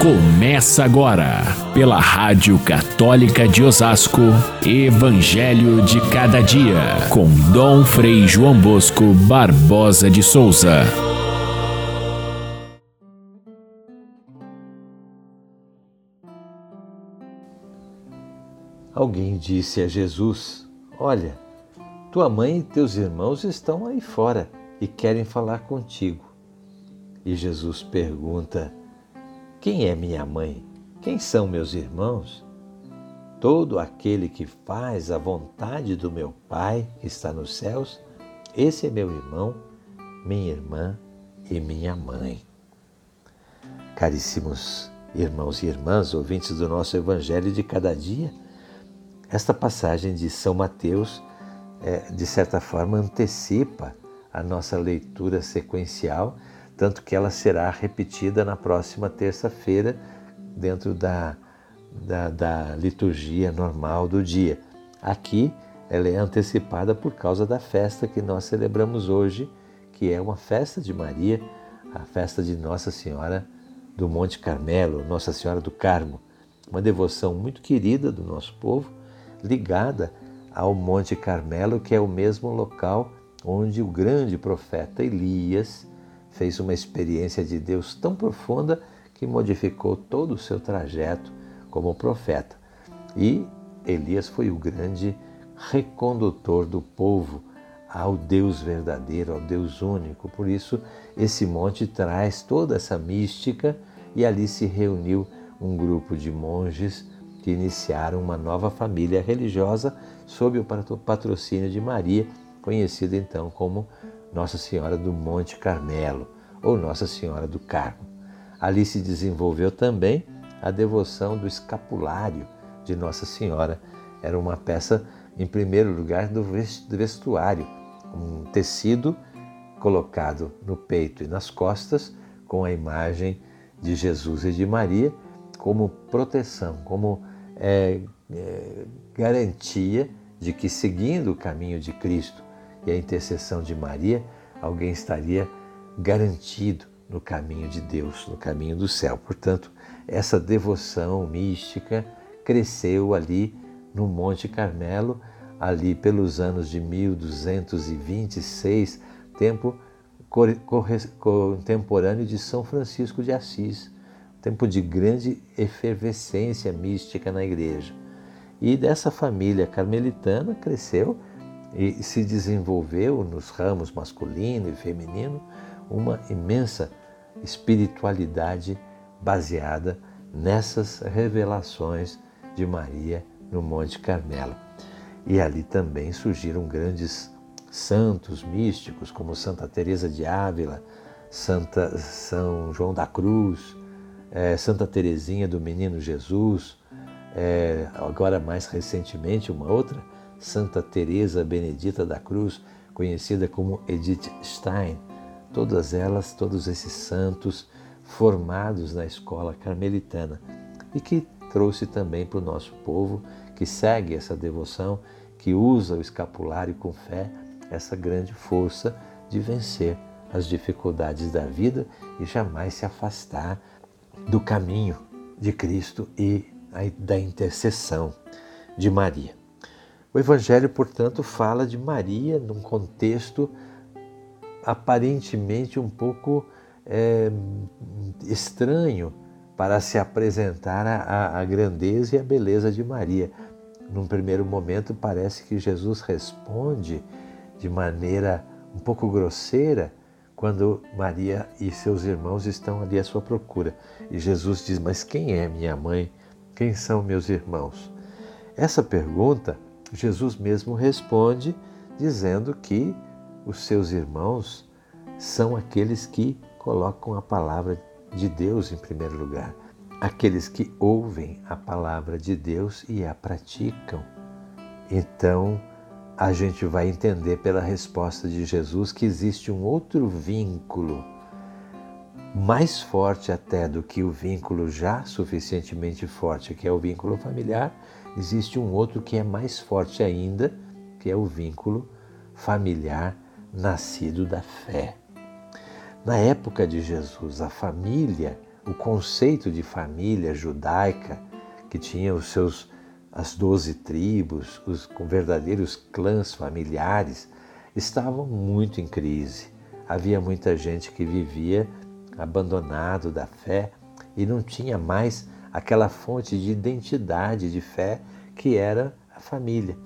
Começa agora, pela Rádio Católica de Osasco, Evangelho de Cada Dia, com Dom Frei João Bosco Barbosa de Souza. Alguém disse a Jesus: Olha, tua mãe e teus irmãos estão aí fora e querem falar contigo. E Jesus pergunta: quem é minha mãe? Quem são meus irmãos? Todo aquele que faz a vontade do meu Pai que está nos céus, esse é meu irmão, minha irmã e minha mãe. Caríssimos irmãos e irmãs, ouvintes do nosso Evangelho de cada dia, esta passagem de São Mateus, é, de certa forma, antecipa a nossa leitura sequencial tanto que ela será repetida na próxima terça-feira, dentro da, da, da, liturgia normal do dia. Aqui ela é antecipada por causa da festa que nós celebramos hoje, que é uma festa de Maria, a festa de Nossa Senhora do Monte Carmelo, Nossa Senhora do Carmo, uma devoção muito querida do nosso povo, ligada ao Monte Carmelo, que é o mesmo local onde o grande profeta Elias fez uma experiência de Deus tão profunda que modificou todo o seu trajeto como profeta. E Elias foi o grande recondutor do povo ao Deus verdadeiro, ao Deus único. Por isso, esse monte traz toda essa mística e ali se reuniu um grupo de monges que iniciaram uma nova família religiosa sob o patrocínio de Maria, conhecida então como nossa Senhora do Monte Carmelo ou Nossa Senhora do Carmo. Ali se desenvolveu também a devoção do escapulário de Nossa Senhora. Era uma peça, em primeiro lugar, do vestuário, um tecido colocado no peito e nas costas com a imagem de Jesus e de Maria como proteção, como é, é, garantia de que seguindo o caminho de Cristo e a intercessão de Maria, alguém estaria garantido no caminho de Deus, no caminho do céu. Portanto, essa devoção mística cresceu ali no Monte Carmelo, ali pelos anos de 1226, tempo contemporâneo de São Francisco de Assis, tempo de grande efervescência mística na igreja. E dessa família carmelitana cresceu e se desenvolveu nos ramos masculino e feminino uma imensa espiritualidade baseada nessas revelações de Maria no Monte Carmelo. E ali também surgiram grandes santos místicos como Santa Teresa de Ávila, Santa São João da Cruz, é, Santa Teresinha do Menino Jesus, é, agora mais recentemente uma outra Santa Teresa Benedita da Cruz, conhecida como Edith Stein. Todas elas, todos esses santos formados na escola carmelitana e que trouxe também para o nosso povo que segue essa devoção, que usa o escapulário com fé, essa grande força de vencer as dificuldades da vida e jamais se afastar do caminho de Cristo e da intercessão de Maria. O Evangelho, portanto, fala de Maria num contexto aparentemente um pouco é, estranho para se apresentar a, a grandeza e a beleza de Maria. Num primeiro momento, parece que Jesus responde de maneira um pouco grosseira quando Maria e seus irmãos estão ali à sua procura. E Jesus diz: Mas quem é minha mãe? Quem são meus irmãos? Essa pergunta Jesus mesmo responde dizendo que os seus irmãos são aqueles que colocam a palavra de Deus em primeiro lugar, aqueles que ouvem a palavra de Deus e a praticam. Então, a gente vai entender pela resposta de Jesus que existe um outro vínculo, mais forte até do que o vínculo já suficientemente forte, que é o vínculo familiar, existe um outro que é mais forte ainda, que é o vínculo familiar nascido da fé. Na época de Jesus, a família o conceito de família judaica, que tinha os seus as doze tribos, os verdadeiros clãs familiares, estavam muito em crise. Havia muita gente que vivia abandonado da fé e não tinha mais aquela fonte de identidade de fé que era a família.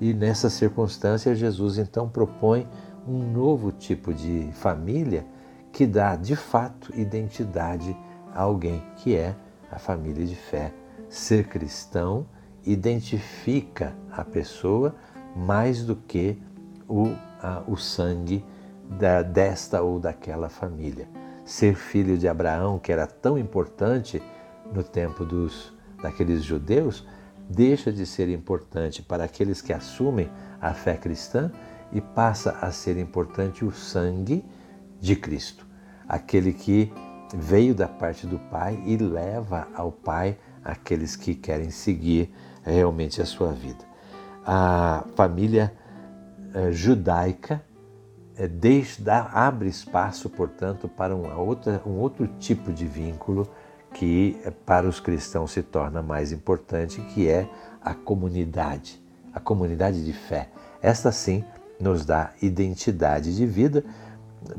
E nessa circunstância, Jesus então propõe um novo tipo de família que dá de fato identidade a alguém, que é a família de fé. Ser cristão identifica a pessoa mais do que o, a, o sangue da, desta ou daquela família. Ser filho de Abraão, que era tão importante no tempo dos, daqueles judeus, deixa de ser importante para aqueles que assumem a fé cristã e passa a ser importante o sangue de Cristo, aquele que veio da parte do Pai e leva ao Pai aqueles que querem seguir realmente a sua vida. A família eh, judaica eh, deixa, abre espaço, portanto, para outra, um outro tipo de vínculo que eh, para os cristãos se torna mais importante, que é a comunidade, a comunidade de fé. Esta sim nos dá identidade de vida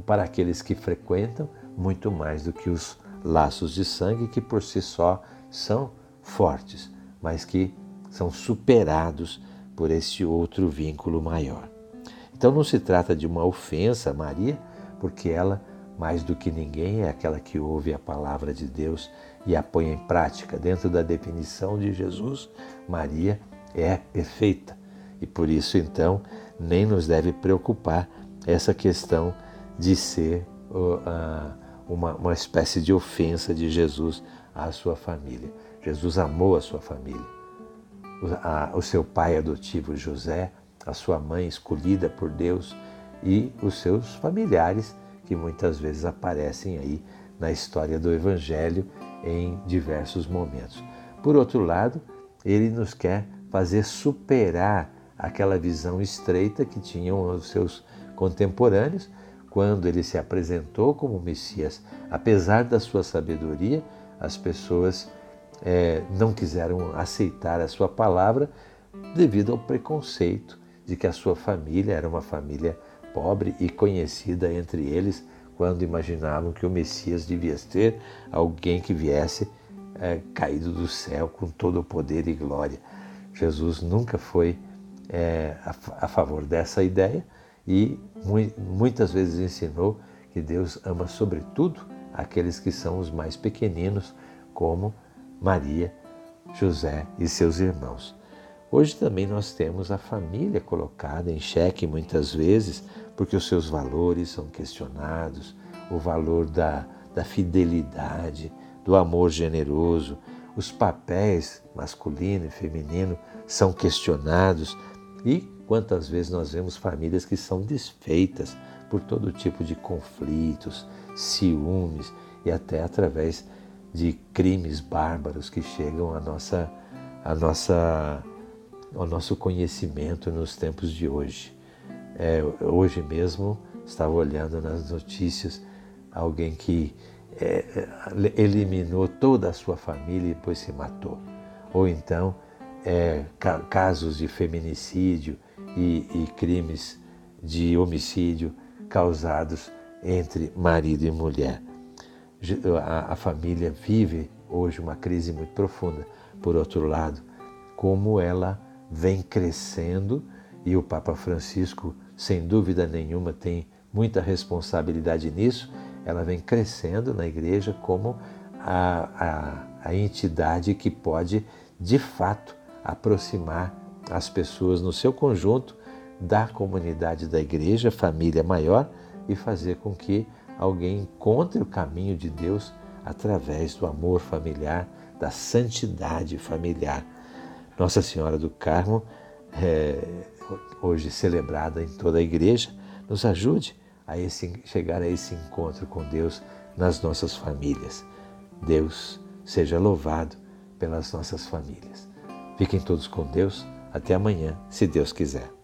para aqueles que frequentam, muito mais do que os laços de sangue, que por si só são fortes, mas que são superados por esse outro vínculo maior. Então não se trata de uma ofensa a Maria, porque ela, mais do que ninguém, é aquela que ouve a palavra de Deus e a põe em prática. Dentro da definição de Jesus, Maria é perfeita. E por isso, então, nem nos deve preocupar essa questão de ser uma, uma espécie de ofensa de Jesus à sua família. Jesus amou a sua família. O seu pai adotivo José, a sua mãe escolhida por Deus e os seus familiares que muitas vezes aparecem aí na história do Evangelho em diversos momentos. Por outro lado, ele nos quer fazer superar aquela visão estreita que tinham os seus contemporâneos quando ele se apresentou como Messias. Apesar da sua sabedoria, as pessoas é, não quiseram aceitar a sua palavra devido ao preconceito de que a sua família era uma família pobre e conhecida entre eles quando imaginavam que o Messias devia ter alguém que viesse é, caído do céu com todo o poder e glória. Jesus nunca foi é, a, a, favor dessa ideia e mu muitas vezes ensinou que Deus ama sobretudo aqueles que são os mais pequeninos, como Maria, José e seus irmãos. Hoje também nós temos a família colocada em xeque muitas vezes porque os seus valores são questionados, o valor da, da fidelidade, do amor generoso, os papéis masculino e feminino são questionados. E quantas vezes nós vemos famílias que são desfeitas por todo tipo de conflitos, ciúmes e até através de crimes bárbaros que chegam à nossa, à nossa ao nosso conhecimento nos tempos de hoje. É, hoje mesmo estava olhando nas notícias alguém que é, eliminou toda a sua família e depois se matou. Ou então é, casos de feminicídio e, e crimes de homicídio causados entre marido e mulher. A, a família vive hoje uma crise muito profunda. Por outro lado, como ela vem crescendo e o Papa Francisco, sem dúvida nenhuma, tem muita responsabilidade nisso. Ela vem crescendo na igreja como a, a, a entidade que pode, de fato, aproximar as pessoas no seu conjunto da comunidade da igreja, família maior, e fazer com que alguém encontre o caminho de Deus através do amor familiar, da santidade familiar. Nossa Senhora do Carmo, é, hoje celebrada em toda a igreja, nos ajude a esse, chegar a esse encontro com Deus nas nossas famílias. Deus seja louvado pelas nossas famílias. Fiquem todos com Deus. Até amanhã, se Deus quiser.